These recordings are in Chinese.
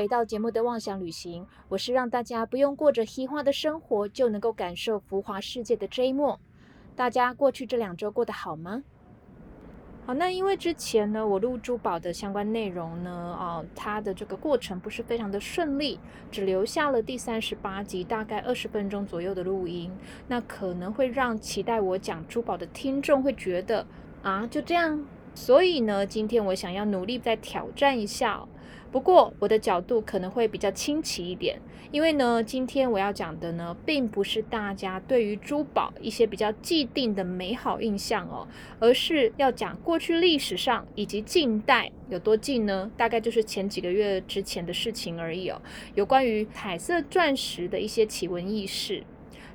回到节目的妄想旅行，我是让大家不用过着虚化的生活，就能够感受浮华世界的 J 莫。大家过去这两周过得好吗？好，那因为之前呢，我录珠宝的相关内容呢，哦，它的这个过程不是非常的顺利，只留下了第三十八集大概二十分钟左右的录音，那可能会让期待我讲珠宝的听众会觉得啊，就这样。所以呢，今天我想要努力再挑战一下。不过我的角度可能会比较清奇一点，因为呢，今天我要讲的呢，并不是大家对于珠宝一些比较既定的美好印象哦，而是要讲过去历史上以及近代有多近呢？大概就是前几个月之前的事情而已哦，有关于彩色钻石的一些奇闻异事。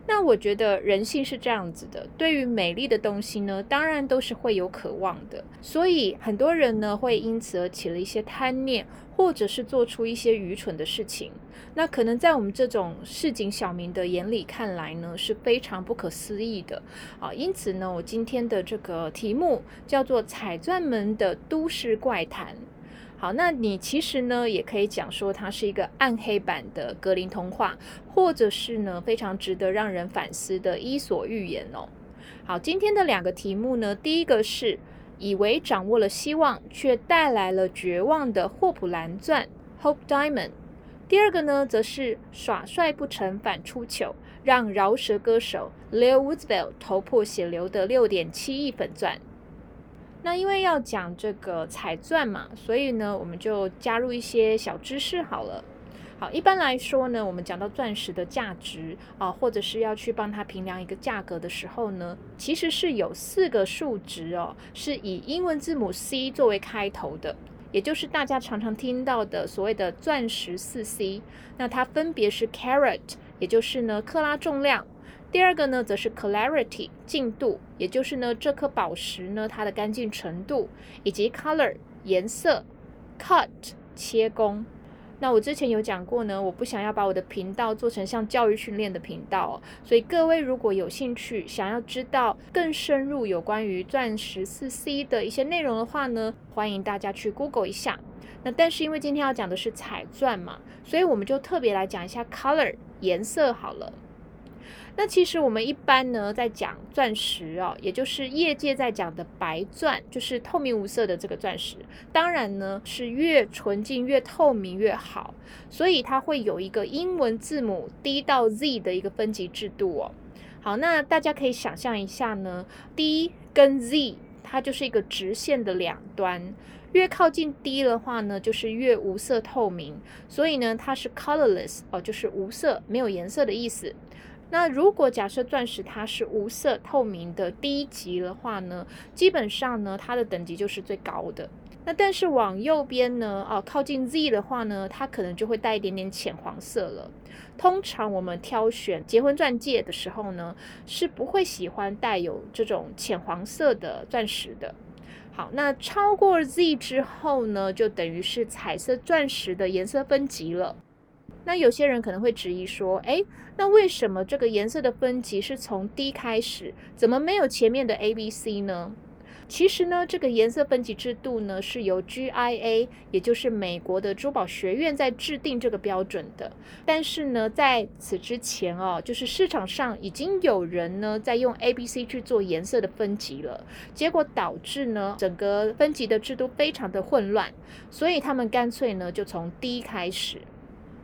那我觉得人性是这样子的，对于美丽的东西呢，当然都是会有渴望的。所以很多人呢，会因此而起了一些贪念，或者是做出一些愚蠢的事情。那可能在我们这种市井小民的眼里看来呢，是非常不可思议的啊。因此呢，我今天的这个题目叫做《彩钻门的都市怪谈》。好，那你其实呢，也可以讲说它是一个暗黑版的格林童话，或者是呢非常值得让人反思的伊索寓言哦。好，今天的两个题目呢，第一个是以为掌握了希望，却带来了绝望的霍普蓝钻 （Hope Diamond）。第二个呢，则是耍帅不成反出糗，让饶舌歌手 Lil Woodsville 头破血流的六点七亿粉钻。那因为要讲这个彩钻嘛，所以呢，我们就加入一些小知识好了。好，一般来说呢，我们讲到钻石的价值啊，或者是要去帮它评量一个价格的时候呢，其实是有四个数值哦，是以英文字母 C 作为开头的，也就是大家常常听到的所谓的钻石四 C。那它分别是 carat，也就是呢克拉重量。第二个呢，则是 clarity 净度，也就是呢这颗宝石呢它的干净程度，以及 color 颜色，cut 切工。那我之前有讲过呢，我不想要把我的频道做成像教育训练的频道，所以各位如果有兴趣想要知道更深入有关于钻石四 C 的一些内容的话呢，欢迎大家去 Google 一下。那但是因为今天要讲的是彩钻嘛，所以我们就特别来讲一下 color 颜色好了。那其实我们一般呢，在讲钻石哦，也就是业界在讲的白钻，就是透明无色的这个钻石。当然呢，是越纯净、越透明越好。所以它会有一个英文字母 D 到 Z 的一个分级制度哦。好，那大家可以想象一下呢，D 跟 Z 它就是一个直线的两端，越靠近 D 的话呢，就是越无色透明。所以呢，它是 colorless 哦，就是无色、没有颜色的意思。那如果假设钻石它是无色透明的低级的话呢，基本上呢它的等级就是最高的。那但是往右边呢，哦靠近 Z 的话呢，它可能就会带一点点浅黄色了。通常我们挑选结婚钻戒的时候呢，是不会喜欢带有这种浅黄色的钻石的。好，那超过 Z 之后呢，就等于是彩色钻石的颜色分级了。那有些人可能会质疑说，哎，那为什么这个颜色的分级是从 D 开始，怎么没有前面的 A、B、C 呢？其实呢，这个颜色分级制度呢，是由 GIA，也就是美国的珠宝学院在制定这个标准的。但是呢，在此之前哦，就是市场上已经有人呢在用 A、B、C 去做颜色的分级了，结果导致呢整个分级的制度非常的混乱，所以他们干脆呢就从 D 开始。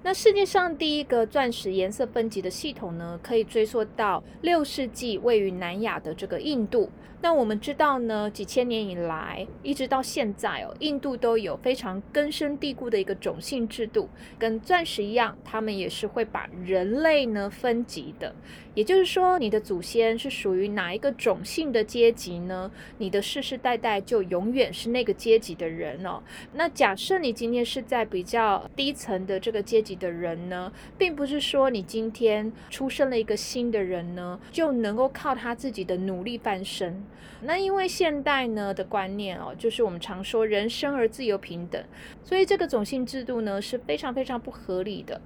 那世界上第一个钻石颜色分级的系统呢，可以追溯到六世纪位于南亚的这个印度。那我们知道呢，几千年以来，一直到现在哦，印度都有非常根深蒂固的一个种姓制度，跟钻石一样，他们也是会把人类呢分级的。也就是说，你的祖先是属于哪一个种姓的阶级呢？你的世世代代就永远是那个阶级的人哦。那假设你今天是在比较低层的这个阶级的人呢，并不是说你今天出生了一个新的人呢，就能够靠他自己的努力翻身。那因为现代呢的观念哦，就是我们常说人生而自由平等，所以这个种姓制度呢是非常非常不合理的。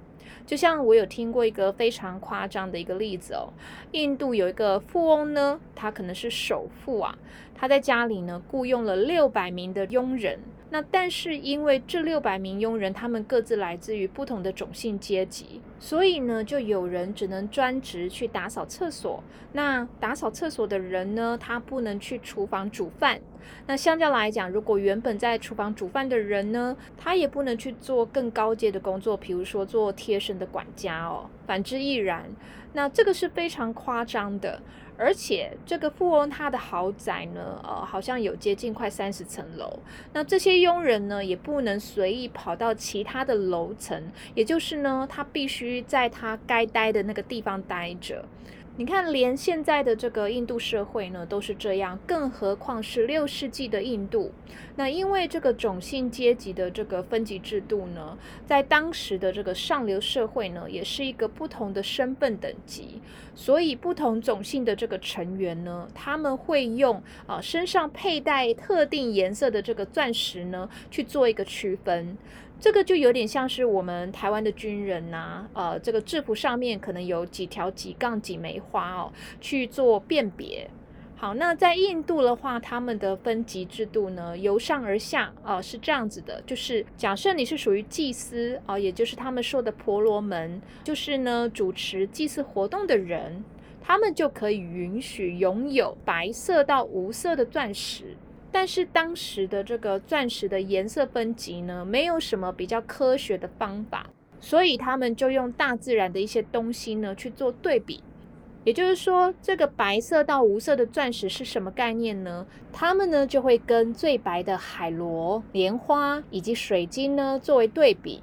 就像我有听过一个非常夸张的一个例子哦，印度有一个富翁呢，他可能是首富啊，他在家里呢雇佣了六百名的佣人，那但是因为这六百名佣人，他们各自来自于不同的种姓阶级，所以呢，就有人只能专职去打扫厕所。那打扫厕所的人呢，他不能去厨房煮饭。那相较来讲，如果原本在厨房煮饭的人呢，他也不能去做更高阶的工作，比如说做贴身的管家哦。反之亦然。那这个是非常夸张的。而且这个富翁他的豪宅呢，呃，好像有接近快三十层楼。那这些佣人呢，也不能随意跑到其他的楼层，也就是呢，他必须在他该待的那个地方待着。你看，连现在的这个印度社会呢都是这样，更何况是六世纪的印度。那因为这个种姓阶级的这个分级制度呢，在当时的这个上流社会呢，也是一个不同的身份等级，所以不同种姓的这个成员呢，他们会用啊身上佩戴特定颜色的这个钻石呢去做一个区分。这个就有点像是我们台湾的军人呐，呃，这个制服上面可能有几条几杠几梅花哦，去做辨别。好，那在印度的话，他们的分级制度呢，由上而下啊是这样子的，就是假设你是属于祭司啊，也就是他们说的婆罗门，就是呢主持祭祀活动的人，他们就可以允许拥有白色到无色的钻石。但是当时的这个钻石的颜色分级呢，没有什么比较科学的方法，所以他们就用大自然的一些东西呢去做对比。也就是说，这个白色到无色的钻石是什么概念呢？他们呢就会跟最白的海螺、莲花以及水晶呢作为对比。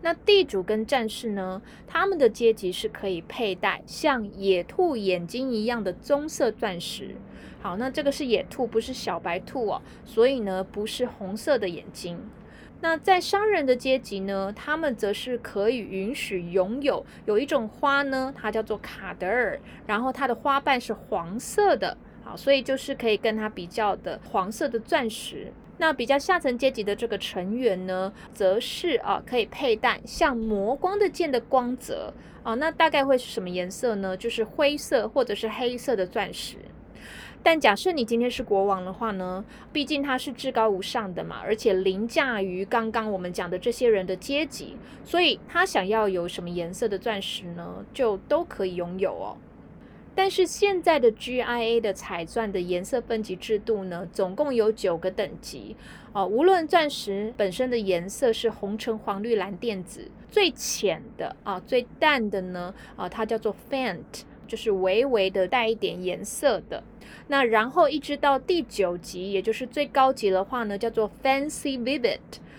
那地主跟战士呢，他们的阶级是可以佩戴像野兔眼睛一样的棕色钻石。好，那这个是野兔，不是小白兔哦，所以呢，不是红色的眼睛。那在商人的阶级呢，他们则是可以允许拥有有一种花呢，它叫做卡德尔，然后它的花瓣是黄色的，好，所以就是可以跟它比较的黄色的钻石。那比较下层阶级的这个成员呢，则是啊，可以佩戴像磨光的剑的光泽啊，那大概会是什么颜色呢？就是灰色或者是黑色的钻石。但假设你今天是国王的话呢，毕竟他是至高无上的嘛，而且凌驾于刚刚我们讲的这些人的阶级，所以他想要有什么颜色的钻石呢，就都可以拥有哦。但是现在的 GIA 的彩钻的颜色分级制度呢，总共有九个等级哦，无论钻石本身的颜色是红橙黄绿蓝靛紫，最浅的啊，最淡的呢啊，它叫做 Faint。就是微微的带一点颜色的，那然后一直到第九级，也就是最高级的话呢，叫做 Fancy Vivid。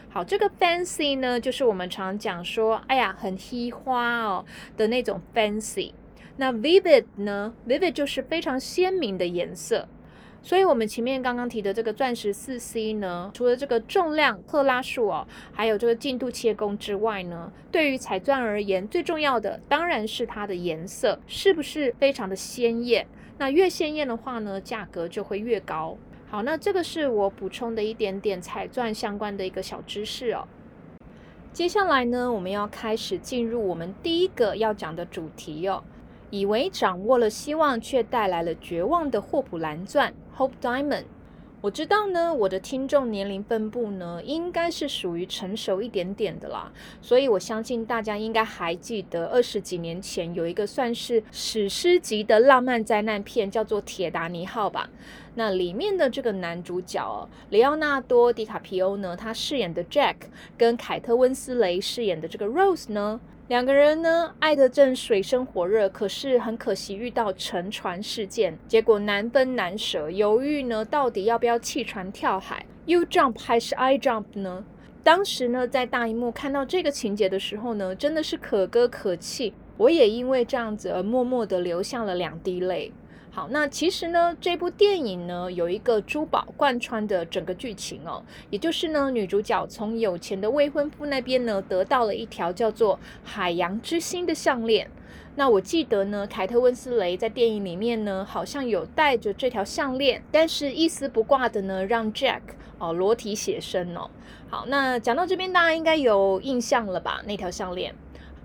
好，这个 Fancy 呢，就是我们常讲说，哎呀，很稀花哦的那种 Fancy。那 Vivid 呢，Vivid 就是非常鲜明的颜色。所以，我们前面刚刚提的这个钻石四 C 呢，除了这个重量克拉数哦，还有这个进度切工之外呢，对于彩钻而言，最重要的当然是它的颜色是不是非常的鲜艳。那越鲜艳的话呢，价格就会越高。好，那这个是我补充的一点点彩钻相关的一个小知识哦。接下来呢，我们要开始进入我们第一个要讲的主题哦。以为掌握了希望，却带来了绝望的霍普蓝钻 （Hope Diamond）。我知道呢，我的听众年龄分布呢，应该是属于成熟一点点的啦，所以我相信大家应该还记得二十几年前有一个算是史诗级的浪漫灾难片，叫做《铁达尼号》吧。那里面的这个男主角里奥纳多·迪卡皮欧呢，他饰演的 Jack，跟凯特·温斯雷饰演的这个 Rose 呢。两个人呢，爱得正水深火热，可是很可惜遇到沉船事件，结果难分难舍，犹豫呢，到底要不要弃船跳海？You jump 还是 I jump 呢？当时呢，在大荧幕看到这个情节的时候呢，真的是可歌可泣，我也因为这样子而默默的流下了两滴泪。好，那其实呢，这部电影呢有一个珠宝贯穿的整个剧情哦，也就是呢，女主角从有钱的未婚夫那边呢得到了一条叫做“海洋之心”的项链。那我记得呢，凯特温斯雷在电影里面呢好像有戴着这条项链，但是一丝不挂的呢让 Jack 哦裸体写生哦。好，那讲到这边，大家应该有印象了吧？那条项链。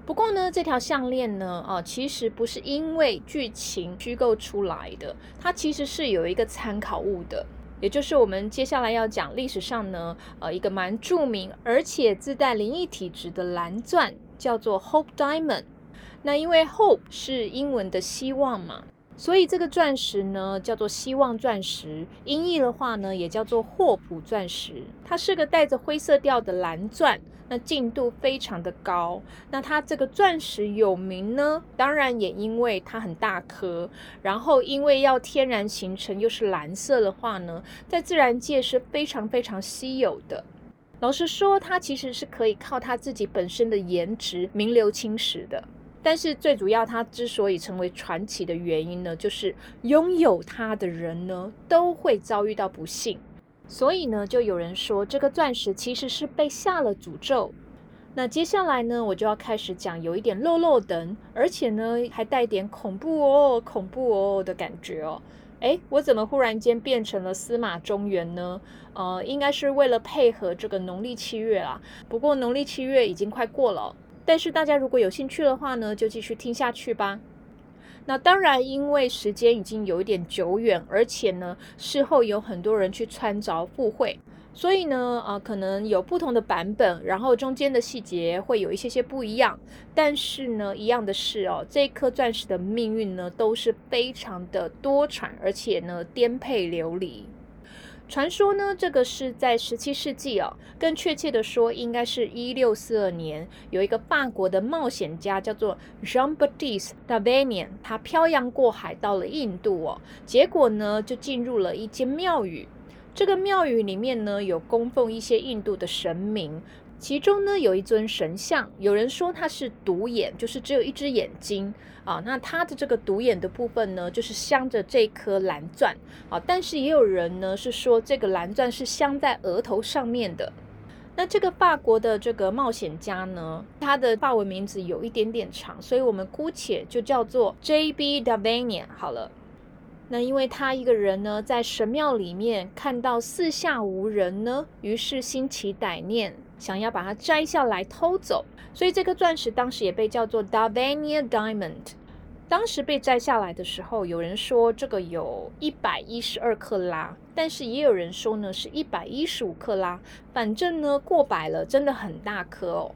不过呢，这条项链呢，啊，其实不是因为剧情虚构出来的，它其实是有一个参考物的。也就是我们接下来要讲历史上呢，呃，一个蛮著名而且自带灵异体质的蓝钻，叫做 Hope Diamond。那因为 Hope 是英文的希望嘛。所以这个钻石呢，叫做希望钻石，音译的话呢，也叫做霍普钻石。它是个带着灰色调的蓝钻，那净度非常的高。那它这个钻石有名呢，当然也因为它很大颗，然后因为要天然形成又是蓝色的话呢，在自然界是非常非常稀有的。老实说，它其实是可以靠它自己本身的颜值名留青史的。但是最主要，它之所以成为传奇的原因呢，就是拥有它的人呢都会遭遇到不幸，所以呢，就有人说这个钻石其实是被下了诅咒。那接下来呢，我就要开始讲有一点漏漏等，而且呢还带点恐怖哦、恐怖哦的感觉哦。哎，我怎么忽然间变成了司马中原呢？呃，应该是为了配合这个农历七月啦。不过农历七月已经快过了。但是大家如果有兴趣的话呢，就继续听下去吧。那当然，因为时间已经有一点久远，而且呢，事后有很多人去穿凿附会，所以呢，啊，可能有不同的版本，然后中间的细节会有一些些不一样。但是呢，一样的是哦，这颗钻石的命运呢，都是非常的多舛，而且呢，颠沛流离。传说呢，这个是在十七世纪哦，更确切的说，应该是一六四二年，有一个法国的冒险家叫做 Jean-Baptiste Davignon，他漂洋过海到了印度哦，结果呢，就进入了一间庙宇，这个庙宇里面呢，有供奉一些印度的神明。其中呢有一尊神像，有人说他是独眼，就是只有一只眼睛啊。那它的这个独眼的部分呢，就是镶着这颗蓝钻啊。但是也有人呢是说这个蓝钻是镶在额头上面的。那这个法国的这个冒险家呢，他的法文名字有一点点长，所以我们姑且就叫做 J.B. Davignon 好了。那因为他一个人呢，在神庙里面看到四下无人呢，于是心起歹念。想要把它摘下来偷走，所以这颗钻石当时也被叫做 Davania Diamond。当时被摘下来的时候，有人说这个有一百一十二克拉，但是也有人说呢是一百一十五克拉，反正呢过百了，真的很大颗哦。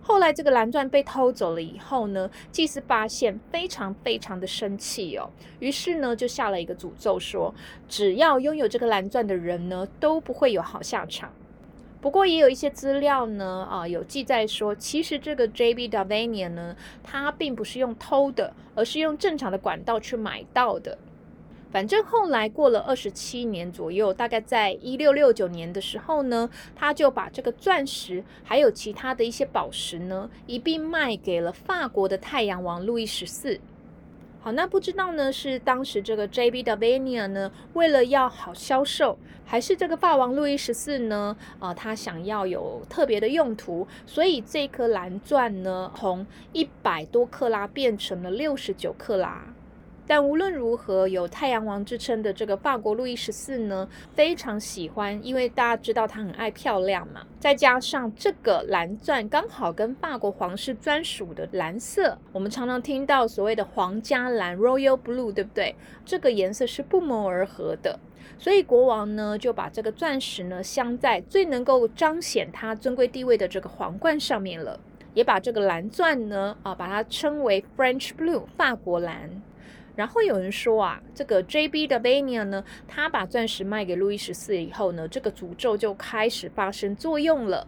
后来这个蓝钻被偷走了以后呢，祭司发现非常非常的生气哦，于是呢就下了一个诅咒，说只要拥有这个蓝钻的人呢都不会有好下场。不过也有一些资料呢，啊，有记载说，其实这个 J.B. Davignon 呢，他并不是用偷的，而是用正常的管道去买到的。反正后来过了二十七年左右，大概在一六六九年的时候呢，他就把这个钻石还有其他的一些宝石呢，一并卖给了法国的太阳王路易十四。好，那不知道呢，是当时这个 jb davien 呢，为了要好销售，还是这个霸王路易十四呢？呃，他想要有特别的用途，所以这颗蓝钻呢，从一百多克拉变成了六十九克拉。但无论如何，有太阳王之称的这个法国路易十四呢，非常喜欢，因为大家知道他很爱漂亮嘛。再加上这个蓝钻刚好跟法国皇室专属的蓝色，我们常常听到所谓的皇家蓝 （Royal Blue），对不对？这个颜色是不谋而合的，所以国王呢就把这个钻石呢镶在最能够彰显他尊贵地位的这个皇冠上面了，也把这个蓝钻呢啊把它称为 French Blue（ 法国蓝）。然后有人说啊，这个 J.B. 的 Vania 呢，他把钻石卖给路易十四以后呢，这个诅咒就开始发生作用了。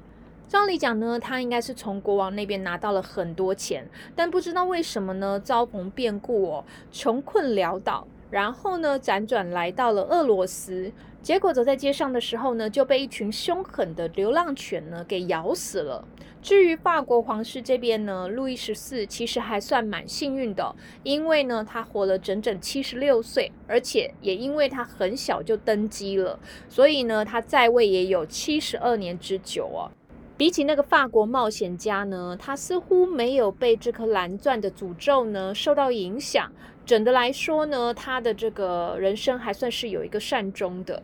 照理讲呢，他应该是从国王那边拿到了很多钱，但不知道为什么呢，遭逢变故哦，穷困潦倒，然后呢，辗转来到了俄罗斯。结果走在街上的时候呢，就被一群凶狠的流浪犬呢给咬死了。至于法国皇室这边呢，路易十四其实还算蛮幸运的，因为呢他活了整整七十六岁，而且也因为他很小就登基了，所以呢他在位也有七十二年之久啊。比起那个法国冒险家呢，他似乎没有被这颗蓝钻的诅咒呢受到影响。整的来说呢，他的这个人生还算是有一个善终的。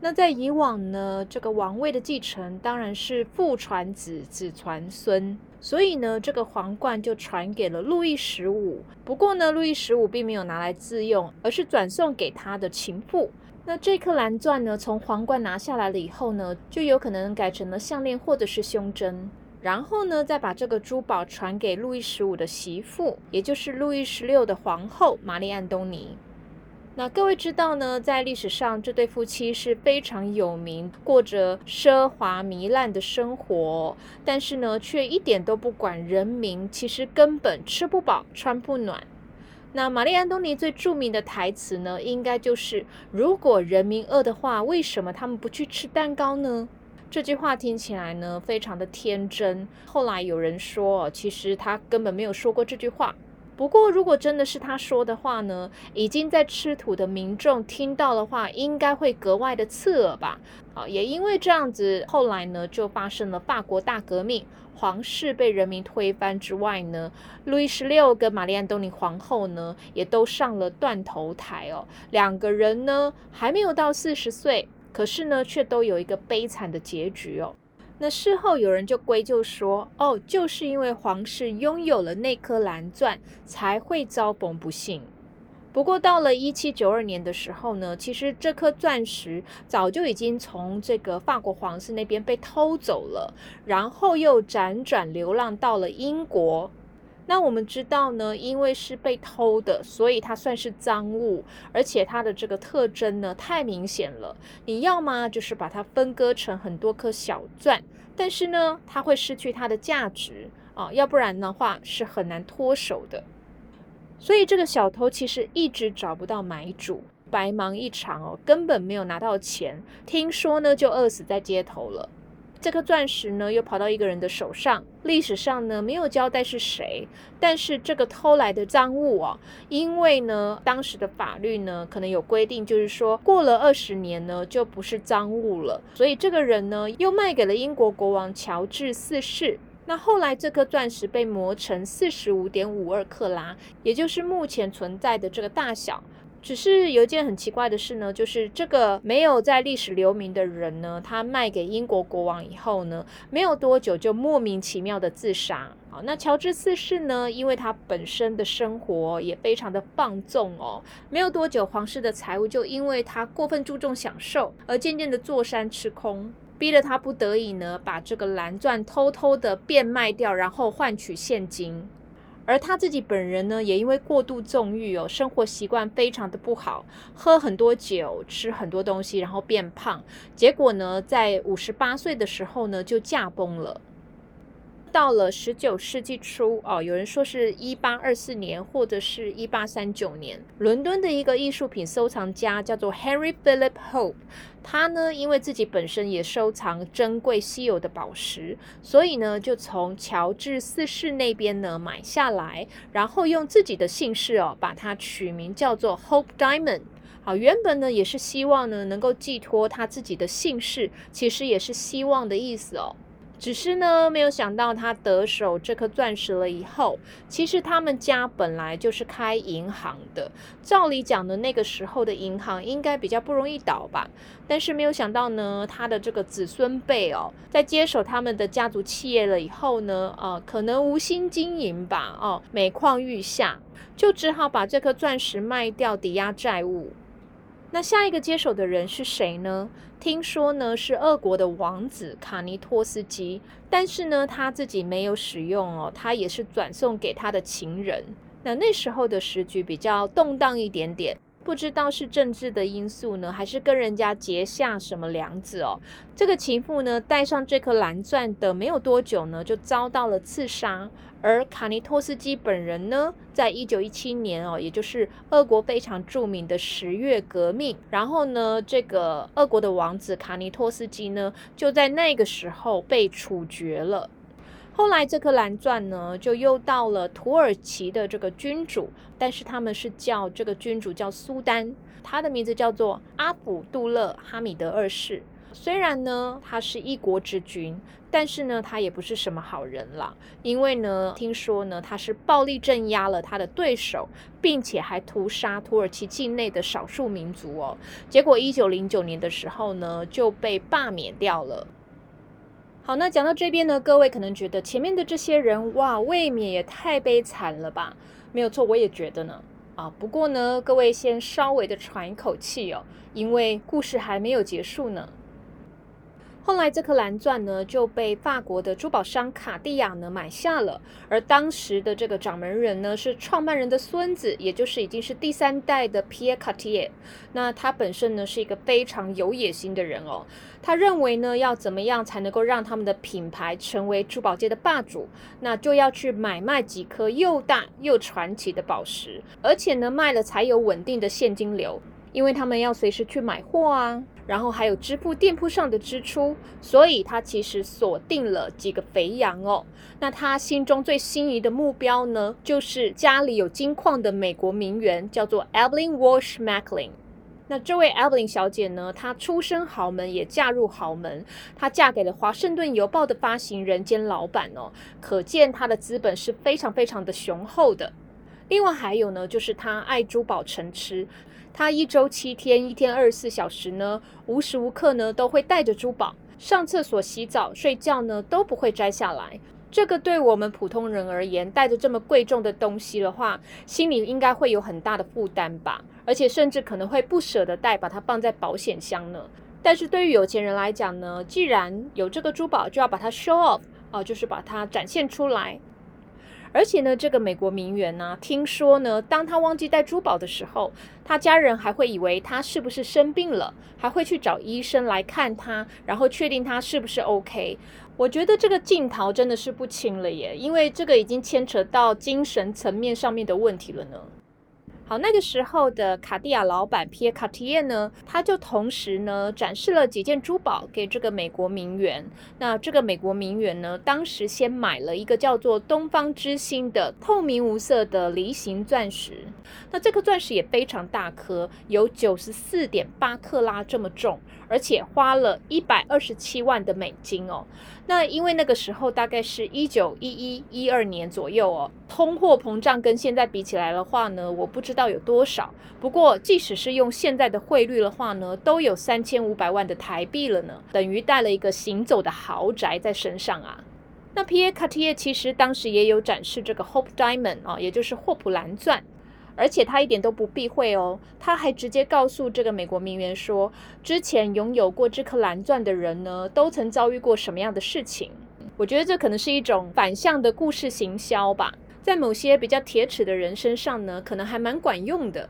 那在以往呢，这个王位的继承当然是父传子，子传孙，所以呢，这个皇冠就传给了路易十五。不过呢，路易十五并没有拿来自用，而是转送给他的情妇。那这颗蓝钻呢，从皇冠拿下来了以后呢，就有可能改成了项链或者是胸针。然后呢，再把这个珠宝传给路易十五的媳妇，也就是路易十六的皇后玛丽·安东尼。那各位知道呢，在历史上这对夫妻是非常有名，过着奢华糜烂的生活，但是呢，却一点都不管人民，其实根本吃不饱穿不暖。那玛丽·安东尼最著名的台词呢，应该就是“如果人民饿的话，为什么他们不去吃蛋糕呢？”这句话听起来呢，非常的天真。后来有人说，其实他根本没有说过这句话。不过，如果真的是他说的话呢，已经在吃土的民众听到的话，应该会格外的刺耳吧？啊，也因为这样子，后来呢，就发生了法国大革命，皇室被人民推翻之外呢，路易十六跟玛丽安东尼皇后呢，也都上了断头台哦。两个人呢，还没有到四十岁，可是呢，却都有一个悲惨的结局哦。那事后有人就归咎说，哦，就是因为皇室拥有了那颗蓝钻，才会遭逢不幸。不过到了一七九二年的时候呢，其实这颗钻石早就已经从这个法国皇室那边被偷走了，然后又辗转流浪到了英国。那我们知道呢，因为是被偷的，所以它算是赃物，而且它的这个特征呢太明显了。你要么就是把它分割成很多颗小钻，但是呢，它会失去它的价值啊，要不然的话是很难脱手的。所以这个小偷其实一直找不到买主，白忙一场哦，根本没有拿到钱，听说呢就饿死在街头了。这颗钻石呢，又跑到一个人的手上。历史上呢，没有交代是谁，但是这个偷来的赃物哦，因为呢，当时的法律呢，可能有规定，就是说过了二十年呢，就不是赃物了。所以这个人呢，又卖给了英国国王乔治四世。那后来这颗钻石被磨成四十五点五二克拉，也就是目前存在的这个大小。只是有一件很奇怪的事呢，就是这个没有在历史留名的人呢，他卖给英国国王以后呢，没有多久就莫名其妙的自杀。好，那乔治四世呢，因为他本身的生活也非常的放纵哦，没有多久皇室的财务就因为他过分注重享受而渐渐的坐山吃空，逼得他不得已呢，把这个蓝钻偷偷的变卖掉，然后换取现金。而他自己本人呢，也因为过度纵欲哦，生活习惯非常的不好，喝很多酒，吃很多东西，然后变胖，结果呢，在五十八岁的时候呢，就驾崩了。到了十九世纪初哦，有人说是一八二四年或者是一八三九年，伦敦的一个艺术品收藏家叫做 Henry Philip Hope，他呢因为自己本身也收藏珍贵稀有的宝石，所以呢就从乔治四世那边呢买下来，然后用自己的姓氏哦把它取名叫做 Hope Diamond。好，原本呢也是希望呢能够寄托他自己的姓氏，其实也是希望的意思哦。只是呢，没有想到他得手这颗钻石了以后，其实他们家本来就是开银行的。照理讲呢，那个时候的银行应该比较不容易倒吧。但是没有想到呢，他的这个子孙辈哦，在接手他们的家族企业了以后呢，呃，可能无心经营吧，哦，每况愈下，就只好把这颗钻石卖掉抵押债务。那下一个接手的人是谁呢？听说呢是俄国的王子卡尼托斯基，但是呢他自己没有使用哦，他也是转送给他的情人。那那时候的时局比较动荡一点点。不知道是政治的因素呢，还是跟人家结下什么梁子哦？这个情妇呢，戴上这颗蓝钻的没有多久呢，就遭到了刺杀。而卡尼托斯基本人呢，在一九一七年哦，也就是俄国非常著名的十月革命，然后呢，这个俄国的王子卡尼托斯基呢，就在那个时候被处决了。后来这颗蓝钻呢，就又到了土耳其的这个君主，但是他们是叫这个君主叫苏丹，他的名字叫做阿卜杜勒哈米德二世。虽然呢他是一国之君，但是呢他也不是什么好人啦，因为呢听说呢他是暴力镇压了他的对手，并且还屠杀土耳其境内的少数民族哦。结果一九零九年的时候呢就被罢免掉了。好，那讲到这边呢，各位可能觉得前面的这些人，哇，未免也太悲惨了吧？没有错，我也觉得呢。啊。不过呢，各位先稍微的喘一口气哦，因为故事还没有结束呢。后来这颗蓝钻呢就被法国的珠宝商卡地亚呢买下了，而当时的这个掌门人呢是创办人的孙子，也就是已经是第三代的皮耶卡蒂耶。那他本身呢是一个非常有野心的人哦，他认为呢要怎么样才能够让他们的品牌成为珠宝界的霸主，那就要去买卖几颗又大又传奇的宝石，而且呢卖了才有稳定的现金流。因为他们要随时去买货啊，然后还有支付店铺上的支出，所以他其实锁定了几个肥羊哦。那他心中最心仪的目标呢，就是家里有金矿的美国名媛，叫做 Evelyn Walsh Macklin。那这位 Evelyn 小姐呢，她出身豪门，也嫁入豪门，她嫁给了华盛顿邮报的发行人兼老板哦，可见她的资本是非常非常的雄厚的。另外还有呢，就是她爱珠宝成痴。他一周七天，一天二十四小时呢，无时无刻呢都会带着珠宝上厕所、洗澡、睡觉呢都不会摘下来。这个对我们普通人而言，带着这么贵重的东西的话，心里应该会有很大的负担吧？而且甚至可能会不舍得带，把它放在保险箱呢。但是对于有钱人来讲呢，既然有这个珠宝，就要把它 show off 啊，就是把它展现出来。而且呢，这个美国名媛呢，听说呢，当她忘记带珠宝的时候，她家人还会以为她是不是生病了，还会去找医生来看她，然后确定她是不是 OK。我觉得这个镜头真的是不轻了耶，因为这个已经牵扯到精神层面上面的问题了呢。好，那个时候的卡地亚老板皮耶卡提耶呢，他就同时呢展示了几件珠宝给这个美国名媛。那这个美国名媛呢，当时先买了一个叫做东方之星的透明无色的梨形钻石。那这颗钻石也非常大颗，有九十四点八克拉这么重，而且花了一百二十七万的美金哦。那因为那个时候大概是一九一一一二年左右哦，通货膨胀跟现在比起来的话呢，我不知道有多少。不过即使是用现在的汇率的话呢，都有三千五百万的台币了呢，等于带了一个行走的豪宅在身上啊。那皮耶卡蒂耶其实当时也有展示这个 Hope Diamond 啊，也就是霍普蓝钻。而且他一点都不避讳哦，他还直接告诉这个美国名媛说，之前拥有过这颗蓝钻的人呢，都曾遭遇过什么样的事情。我觉得这可能是一种反向的故事行销吧，在某些比较铁齿的人身上呢，可能还蛮管用的。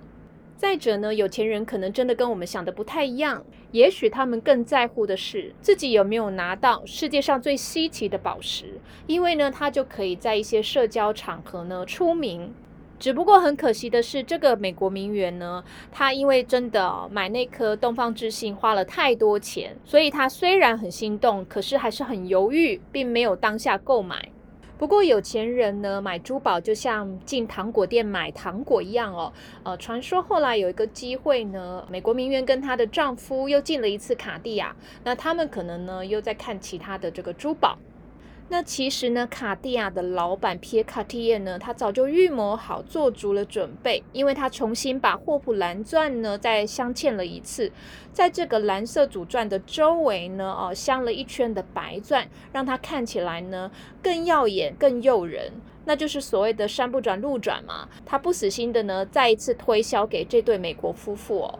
再者呢，有钱人可能真的跟我们想的不太一样，也许他们更在乎的是自己有没有拿到世界上最稀奇的宝石，因为呢，他就可以在一些社交场合呢出名。只不过很可惜的是，这个美国名媛呢，她因为真的买那颗东方之星花了太多钱，所以她虽然很心动，可是还是很犹豫，并没有当下购买。不过有钱人呢，买珠宝就像进糖果店买糖果一样哦。呃，传说后来有一个机会呢，美国名媛跟她的丈夫又进了一次卡地亚，那他们可能呢又在看其他的这个珠宝。那其实呢，卡地亚的老板皮耶卡蒂耶呢，他早就预谋好，做足了准备，因为他重新把霍普蓝钻呢再镶嵌了一次，在这个蓝色主钻的周围呢，哦，镶了一圈的白钻，让它看起来呢更耀眼、更诱人，那就是所谓的山不转路转嘛。他不死心的呢，再一次推销给这对美国夫妇哦，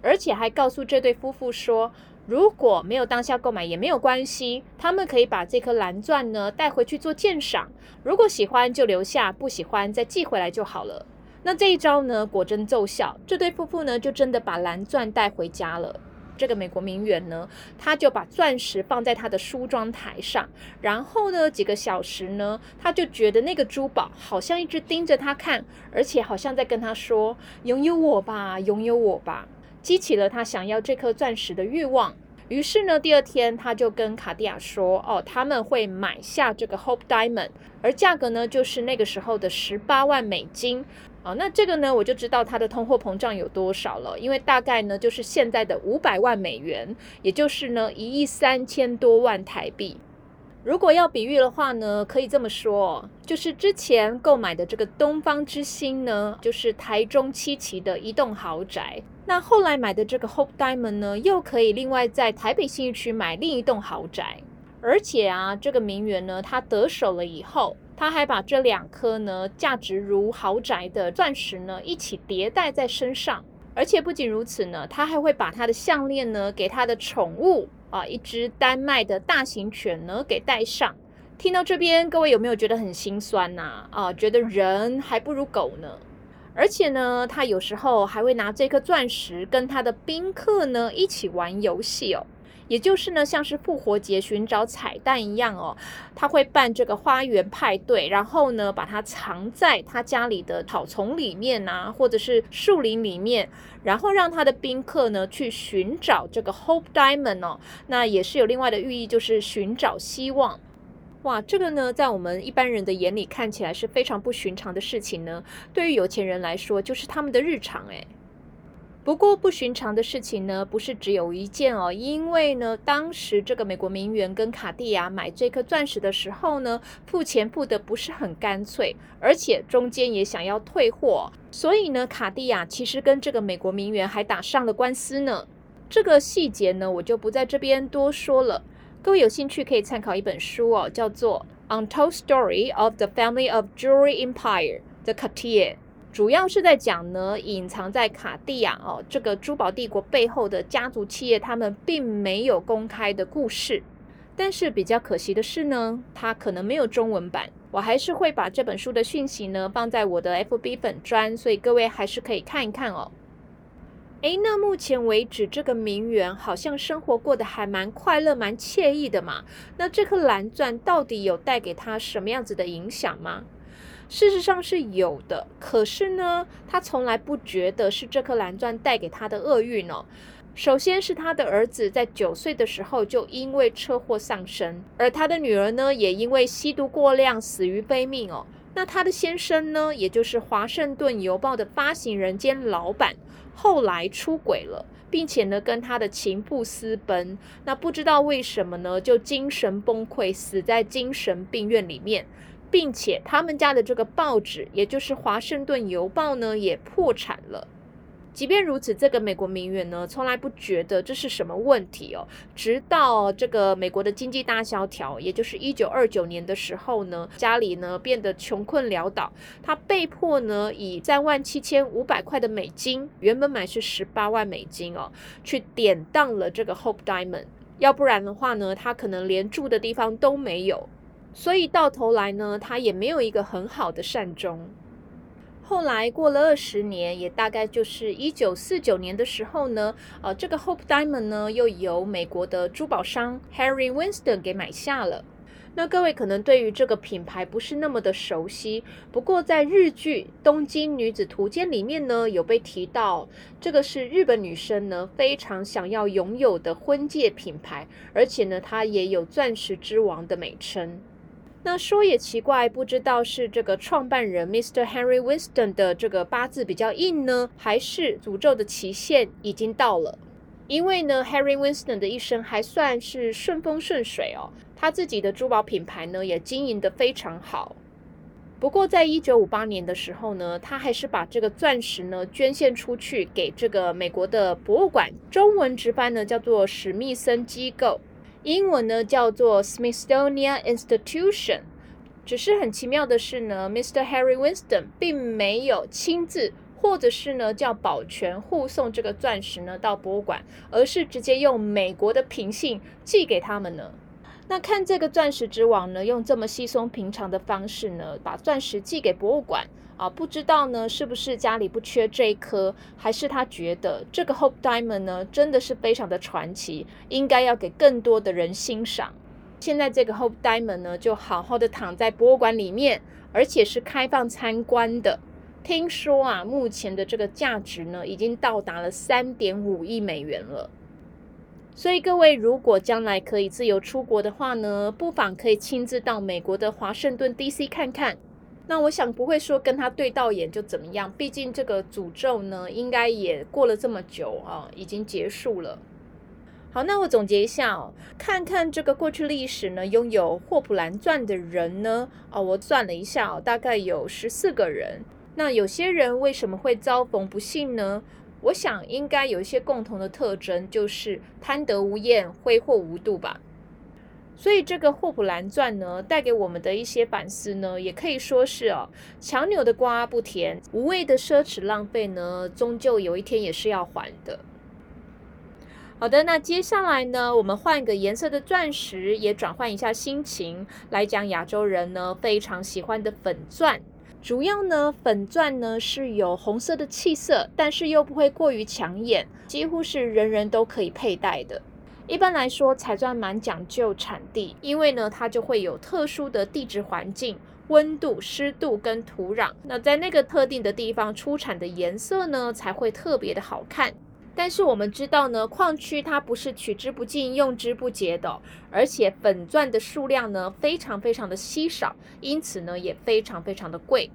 而且还告诉这对夫妇说。如果没有当下购买也没有关系，他们可以把这颗蓝钻呢带回去做鉴赏。如果喜欢就留下，不喜欢再寄回来就好了。那这一招呢果真奏效，这对夫妇呢就真的把蓝钻带回家了。这个美国名媛呢，他就把钻石放在他的梳妆台上，然后呢几个小时呢，他就觉得那个珠宝好像一直盯着他看，而且好像在跟他说：“拥有我吧，拥有我吧。”激起了他想要这颗钻石的欲望。于是呢，第二天他就跟卡地亚说：“哦，他们会买下这个 Hope Diamond，而价格呢就是那个时候的十八万美金。啊，那这个呢我就知道它的通货膨胀有多少了，因为大概呢就是现在的五百万美元，也就是呢一亿三千多万台币。如果要比喻的话呢，可以这么说，就是之前购买的这个东方之星呢，就是台中七期的一栋豪宅。”那后来买的这个 Hope Diamond 呢，又可以另外在台北信义区买另一栋豪宅，而且啊，这个名媛呢，她得手了以后，她还把这两颗呢价值如豪宅的钻石呢一起叠戴在身上，而且不仅如此呢，她还会把她的项链呢给她的宠物啊一只丹麦的大型犬呢给带上。听到这边，各位有没有觉得很心酸呐？啊，觉得人还不如狗呢。而且呢，他有时候还会拿这颗钻石跟他的宾客呢一起玩游戏哦，也就是呢，像是复活节寻找彩蛋一样哦，他会办这个花园派对，然后呢，把它藏在他家里的草丛里面啊，或者是树林里面，然后让他的宾客呢去寻找这个 Hope Diamond 哦，那也是有另外的寓意，就是寻找希望。哇，这个呢，在我们一般人的眼里看起来是非常不寻常的事情呢。对于有钱人来说，就是他们的日常诶。不过不寻常的事情呢，不是只有一件哦。因为呢，当时这个美国名媛跟卡地亚买这颗钻石的时候呢，付钱付的不是很干脆，而且中间也想要退货，所以呢，卡地亚其实跟这个美国名媛还打上了官司呢。这个细节呢，我就不在这边多说了。各位有兴趣可以参考一本书哦，叫做《Untold Story of the Family of Jewelry Empire》的 Cartier，主要是在讲呢，隐藏在卡地亚哦这个珠宝帝国背后的家族企业，他们并没有公开的故事。但是比较可惜的是呢，它可能没有中文版。我还是会把这本书的讯息呢放在我的 FB 粉专，所以各位还是可以看一看哦。诶，那目前为止，这个名媛好像生活过得还蛮快乐、蛮惬意的嘛。那这颗蓝钻到底有带给她什么样子的影响吗？事实上是有的，可是呢，他从来不觉得是这颗蓝钻带给他的厄运哦。首先是他的儿子在九岁的时候就因为车祸丧生，而他的女儿呢，也因为吸毒过量死于非命哦。那他的先生呢，也就是《华盛顿邮报》的发行人兼老板。后来出轨了，并且呢跟他的情妇私奔，那不知道为什么呢就精神崩溃，死在精神病院里面，并且他们家的这个报纸，也就是《华盛顿邮报》呢也破产了。即便如此，这个美国名媛呢，从来不觉得这是什么问题哦。直到这个美国的经济大萧条，也就是一九二九年的时候呢，家里呢变得穷困潦倒，他被迫呢以三万七千五百块的美金，原本买是十八万美金哦，去典当了这个 Hope Diamond。要不然的话呢，他可能连住的地方都没有。所以到头来呢，他也没有一个很好的善终。后来过了二十年，也大概就是一九四九年的时候呢，呃，这个 Hope Diamond 呢又由美国的珠宝商 Harry Winston 给买下了。那各位可能对于这个品牌不是那么的熟悉，不过在日剧《东京女子图鉴》里面呢有被提到，这个是日本女生呢非常想要拥有的婚戒品牌，而且呢它也有钻石之王的美称。那说也奇怪，不知道是这个创办人 Mr. Henry Winston 的这个八字比较硬呢，还是诅咒的期限已经到了？因为呢，Henry Winston 的一生还算是顺风顺水哦，他自己的珠宝品牌呢也经营得非常好。不过，在一九五八年的时候呢，他还是把这个钻石呢捐献出去给这个美国的博物馆，中文直翻呢叫做史密森机构。英文呢叫做 Smithsonian Institution，只是很奇妙的是呢，Mr. Harry Winston 并没有亲自或者是呢叫保全护送这个钻石呢到博物馆，而是直接用美国的平信寄给他们呢。那看这个钻石之王呢，用这么稀松平常的方式呢，把钻石寄给博物馆。啊，不知道呢，是不是家里不缺这一颗，还是他觉得这个 Hope Diamond 呢，真的是非常的传奇，应该要给更多的人欣赏。现在这个 Hope Diamond 呢，就好好的躺在博物馆里面，而且是开放参观的。听说啊，目前的这个价值呢，已经到达了三点五亿美元了。所以各位如果将来可以自由出国的话呢，不妨可以亲自到美国的华盛顿 DC 看看。那我想不会说跟他对到眼就怎么样，毕竟这个诅咒呢，应该也过了这么久啊，已经结束了。好，那我总结一下哦，看看这个过去历史呢，拥有霍普兰钻的人呢，哦，我算了一下哦，大概有十四个人。那有些人为什么会遭逢不幸呢？我想应该有一些共同的特征，就是贪得无厌、挥霍无度吧。所以这个霍普蓝钻呢，带给我们的一些反思呢，也可以说是哦，强扭的瓜不甜，无谓的奢侈浪费呢，终究有一天也是要还的。好的，那接下来呢，我们换一个颜色的钻石，也转换一下心情，来讲亚洲人呢非常喜欢的粉钻。主要呢，粉钻呢是有红色的气色，但是又不会过于抢眼，几乎是人人都可以佩戴的。一般来说，彩钻蛮讲究产地，因为呢，它就会有特殊的地质环境、温度、湿度跟土壤。那在那个特定的地方出产的颜色呢，才会特别的好看。但是我们知道呢，矿区它不是取之不尽、用之不竭的，而且粉钻的数量呢非常非常的稀少，因此呢也非常非常的贵。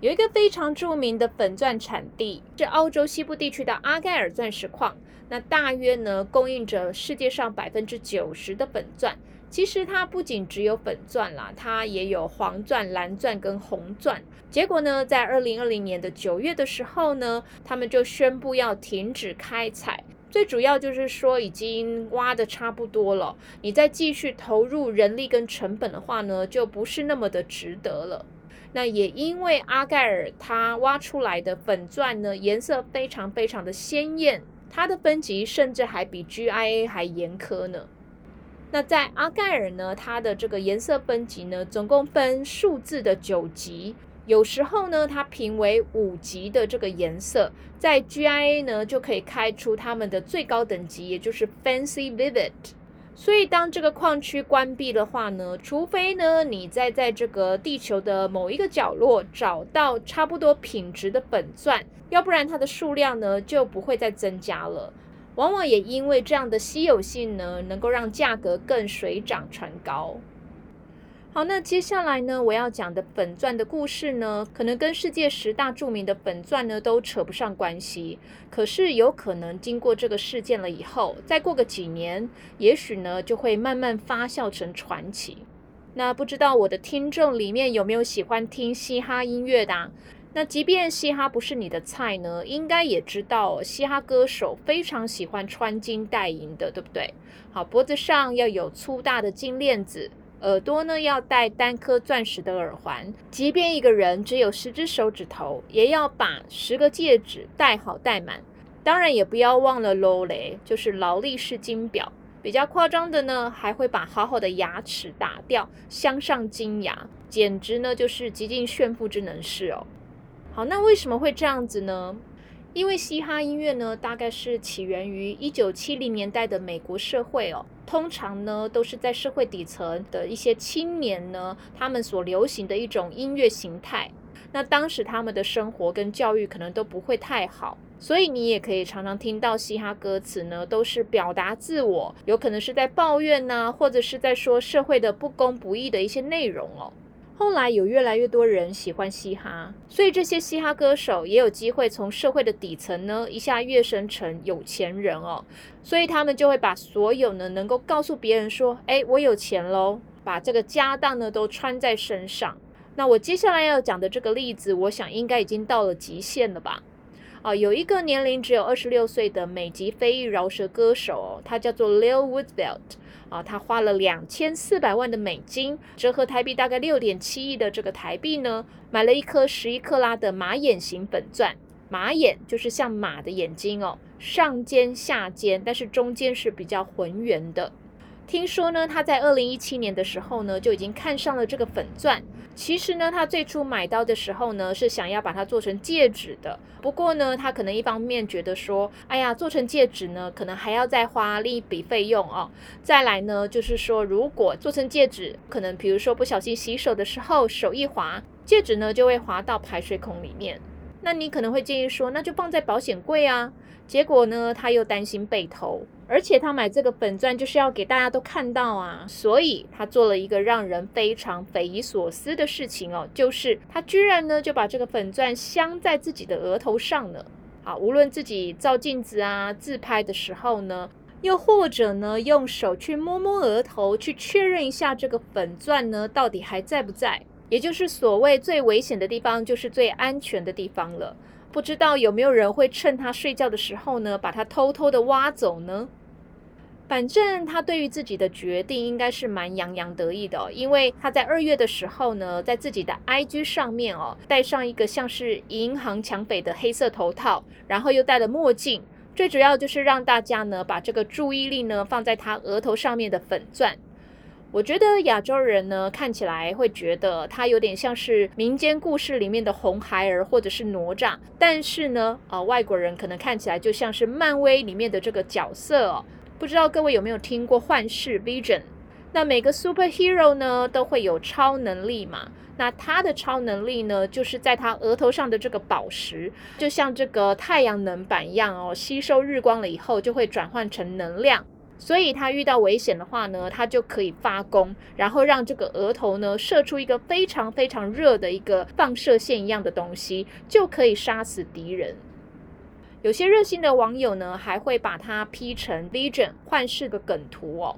有一个非常著名的粉钻产地是澳洲西部地区的阿盖尔钻石矿。那大约呢，供应着世界上百分之九十的粉钻。其实它不仅只有粉钻啦，它也有黄钻、蓝钻跟红钻。结果呢，在二零二零年的九月的时候呢，他们就宣布要停止开采。最主要就是说，已经挖的差不多了，你再继续投入人力跟成本的话呢，就不是那么的值得了。那也因为阿盖尔它挖出来的粉钻呢，颜色非常非常的鲜艳。它的分级甚至还比 GIA 还严苛呢。那在阿盖尔呢，它的这个颜色分级呢，总共分数字的九级。有时候呢，它评为五级的这个颜色，在 GIA 呢就可以开出它们的最高等级，也就是 Fancy Vivid。所以，当这个矿区关闭的话呢，除非呢你再在这个地球的某一个角落找到差不多品质的本钻，要不然它的数量呢就不会再增加了。往往也因为这样的稀有性呢，能够让价格更水涨船高。好，那接下来呢，我要讲的粉钻的故事呢，可能跟世界十大著名的粉钻呢都扯不上关系。可是有可能经过这个事件了以后，再过个几年，也许呢就会慢慢发酵成传奇。那不知道我的听众里面有没有喜欢听嘻哈音乐的？那即便嘻哈不是你的菜呢，应该也知道嘻哈歌手非常喜欢穿金戴银的，对不对？好，脖子上要有粗大的金链子。耳朵呢要戴单颗钻石的耳环，即便一个人只有十只手指头，也要把十个戒指戴好戴满。当然也不要忘了劳雷，就是劳力士金表。比较夸张的呢，还会把好好的牙齿打掉，镶上金牙，简直呢就是极尽炫富之能事哦。好，那为什么会这样子呢？因为嘻哈音乐呢，大概是起源于一九七零年代的美国社会哦。通常呢，都是在社会底层的一些青年呢，他们所流行的一种音乐形态。那当时他们的生活跟教育可能都不会太好，所以你也可以常常听到嘻哈歌词呢，都是表达自我，有可能是在抱怨呐，或者是在说社会的不公不义的一些内容哦。后来有越来越多人喜欢嘻哈，所以这些嘻哈歌手也有机会从社会的底层呢一下跃升成有钱人哦，所以他们就会把所有呢能够告诉别人说，哎，我有钱喽，把这个家当呢都穿在身上。那我接下来要讲的这个例子，我想应该已经到了极限了吧？啊，有一个年龄只有二十六岁的美籍非裔饶舌歌手，哦他叫做 Lil Woodbelt。啊，他花了两千四百万的美金，折合台币大概六点七亿的这个台币呢，买了一颗十一克拉的马眼型粉钻。马眼就是像马的眼睛哦，上尖下尖，但是中间是比较浑圆的。听说呢，他在二零一七年的时候呢，就已经看上了这个粉钻。其实呢，他最初买到的时候呢，是想要把它做成戒指的。不过呢，他可能一方面觉得说，哎呀，做成戒指呢，可能还要再花另一笔费用哦。再来呢，就是说，如果做成戒指，可能比如说不小心洗手的时候，手一滑，戒指呢就会滑到排水孔里面。那你可能会建议说，那就放在保险柜啊。结果呢，他又担心被偷，而且他买这个粉钻就是要给大家都看到啊，所以他做了一个让人非常匪夷所思的事情哦，就是他居然呢就把这个粉钻镶在自己的额头上了。好，无论自己照镜子啊、自拍的时候呢，又或者呢用手去摸摸额头，去确认一下这个粉钻呢到底还在不在，也就是所谓最危险的地方就是最安全的地方了。不知道有没有人会趁他睡觉的时候呢，把他偷偷的挖走呢？反正他对于自己的决定应该是蛮洋洋得意的哦，因为他在二月的时候呢，在自己的 IG 上面哦，戴上一个像是银行抢匪的黑色头套，然后又戴了墨镜，最主要就是让大家呢把这个注意力呢放在他额头上面的粉钻。我觉得亚洲人呢看起来会觉得他有点像是民间故事里面的红孩儿或者是哪吒，但是呢，呃，外国人可能看起来就像是漫威里面的这个角色哦。不知道各位有没有听过幻视 Vision？那每个 superhero 呢都会有超能力嘛？那他的超能力呢，就是在他额头上的这个宝石，就像这个太阳能板一样哦，吸收日光了以后就会转换成能量。所以他遇到危险的话呢，他就可以发功，然后让这个额头呢射出一个非常非常热的一个放射线一样的东西，就可以杀死敌人。有些热心的网友呢，还会把它 P 成 Vision 幻视的梗图哦。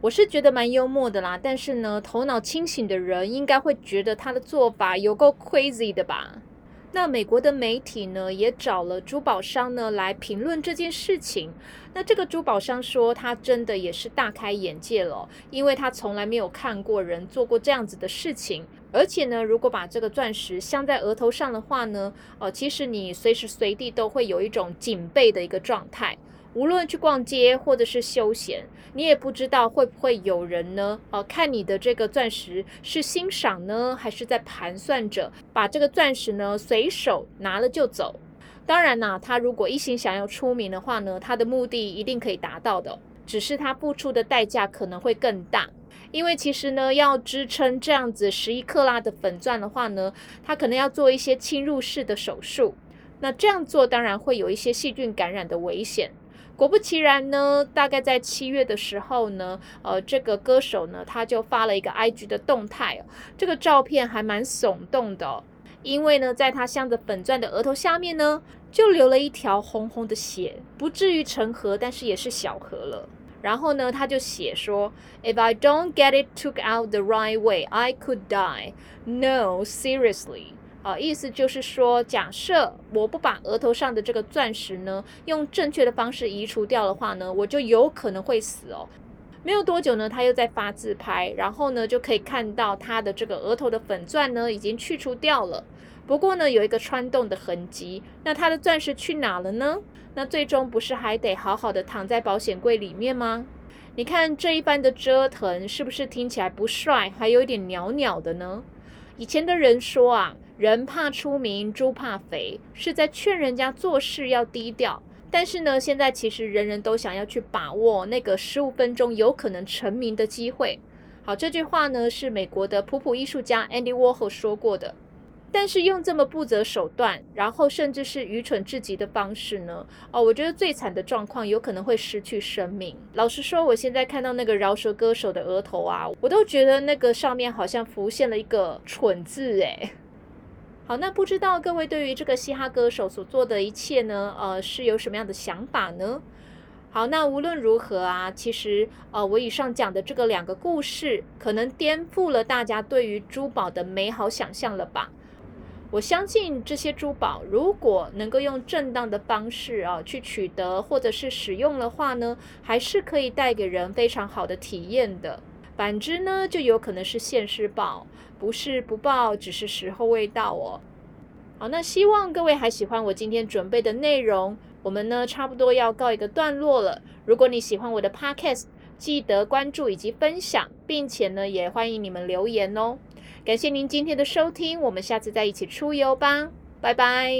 我是觉得蛮幽默的啦，但是呢，头脑清醒的人应该会觉得他的做法有够 crazy 的吧？那美国的媒体呢，也找了珠宝商呢来评论这件事情。那这个珠宝商说，他真的也是大开眼界了，因为他从来没有看过人做过这样子的事情。而且呢，如果把这个钻石镶在额头上的话呢，呃，其实你随时随地都会有一种警备的一个状态。无论去逛街或者是休闲，你也不知道会不会有人呢，呃，看你的这个钻石是欣赏呢，还是在盘算着把这个钻石呢随手拿了就走。当然啦，他如果一心想要出名的话呢，他的目的一定可以达到的，只是他付出的代价可能会更大。因为其实呢，要支撑这样子十一克拉的粉钻的话呢，他可能要做一些侵入式的手术。那这样做当然会有一些细菌感染的危险。果不其然呢，大概在七月的时候呢，呃，这个歌手呢，他就发了一个 IG 的动态，这个照片还蛮耸动的，因为呢，在他镶着粉钻的额头下面呢，就流了一条红红的血，不至于成河，但是也是小河了。然后呢，他就写说：“If I don't get it took out the right way, I could die. No, seriously。”啊，意思就是说，假设我不把额头上的这个钻石呢，用正确的方式移除掉的话呢，我就有可能会死哦。没有多久呢，他又在发自拍，然后呢，就可以看到他的这个额头的粉钻呢，已经去除掉了。不过呢，有一个穿洞的痕迹。那他的钻石去哪了呢？那最终不是还得好好的躺在保险柜里面吗？你看这一般的折腾，是不是听起来不帅，还有一点袅袅的呢？以前的人说啊，人怕出名，猪怕肥，是在劝人家做事要低调。但是呢，现在其实人人都想要去把握那个十五分钟有可能成名的机会。好，这句话呢是美国的普普艺术家 Andy Warhol 说过的。但是用这么不择手段，然后甚至是愚蠢至极的方式呢？哦，我觉得最惨的状况有可能会失去生命。老实说，我现在看到那个饶舌歌手的额头啊，我都觉得那个上面好像浮现了一个“蠢”字诶。好，那不知道各位对于这个嘻哈歌手所做的一切呢，呃，是有什么样的想法呢？好，那无论如何啊，其实呃，我以上讲的这个两个故事，可能颠覆了大家对于珠宝的美好想象了吧？我相信这些珠宝，如果能够用正当的方式啊去取得或者是使用的话呢，还是可以带给人非常好的体验的。反之呢，就有可能是现世报，不是不报，只是时候未到哦。好，那希望各位还喜欢我今天准备的内容。我们呢，差不多要告一个段落了。如果你喜欢我的 podcast，记得关注以及分享，并且呢，也欢迎你们留言哦。感谢您今天的收听，我们下次再一起出游吧，拜拜。